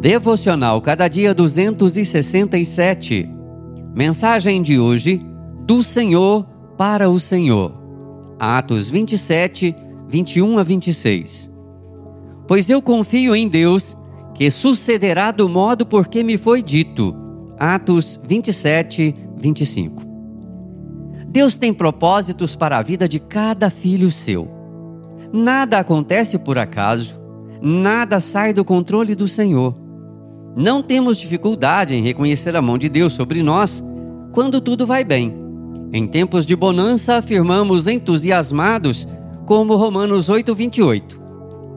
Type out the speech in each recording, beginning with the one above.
Devocional Cada Dia 267. Mensagem de hoje: Do Senhor para o Senhor. Atos 27, 21 a 26. Pois eu confio em Deus, que sucederá do modo por que me foi dito. Atos 27, 25. Deus tem propósitos para a vida de cada filho seu. Nada acontece por acaso, nada sai do controle do Senhor. Não temos dificuldade em reconhecer a mão de Deus sobre nós quando tudo vai bem. Em tempos de bonança, afirmamos entusiasmados, como Romanos 8:28.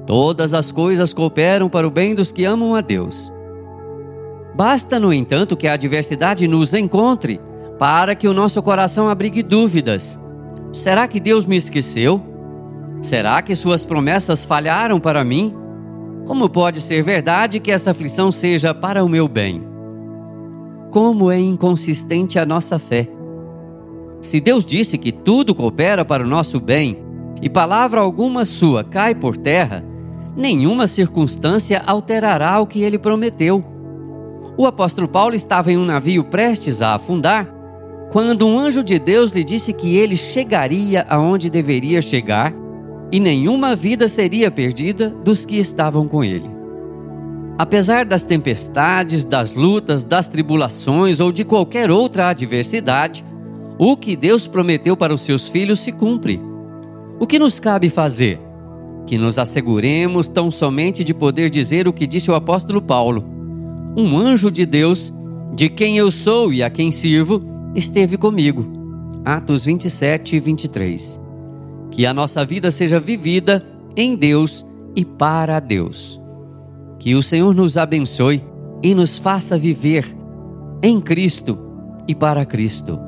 Todas as coisas cooperam para o bem dos que amam a Deus. Basta, no entanto, que a adversidade nos encontre para que o nosso coração abrigue dúvidas. Será que Deus me esqueceu? Será que suas promessas falharam para mim? Como pode ser verdade que essa aflição seja para o meu bem? Como é inconsistente a nossa fé. Se Deus disse que tudo coopera para o nosso bem e palavra alguma sua cai por terra, nenhuma circunstância alterará o que ele prometeu. O apóstolo Paulo estava em um navio prestes a afundar quando um anjo de Deus lhe disse que ele chegaria aonde deveria chegar e nenhuma vida seria perdida dos que estavam com ele. Apesar das tempestades, das lutas, das tribulações ou de qualquer outra adversidade, o que Deus prometeu para os seus filhos se cumpre. O que nos cabe fazer? Que nos asseguremos tão somente de poder dizer o que disse o apóstolo Paulo: Um anjo de Deus, de quem eu sou e a quem sirvo, esteve comigo. Atos 27 e 23 que a nossa vida seja vivida em Deus e para Deus. Que o Senhor nos abençoe e nos faça viver em Cristo e para Cristo.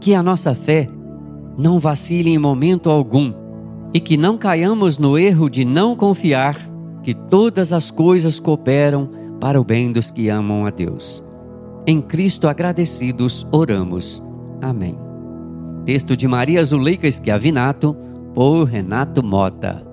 Que a nossa fé não vacile em momento algum e que não caiamos no erro de não confiar que todas as coisas cooperam para o bem dos que amam a Deus. Em Cristo agradecidos oramos. Amém. Texto de Maria Zuleika Schiavinato, por Renato Mota.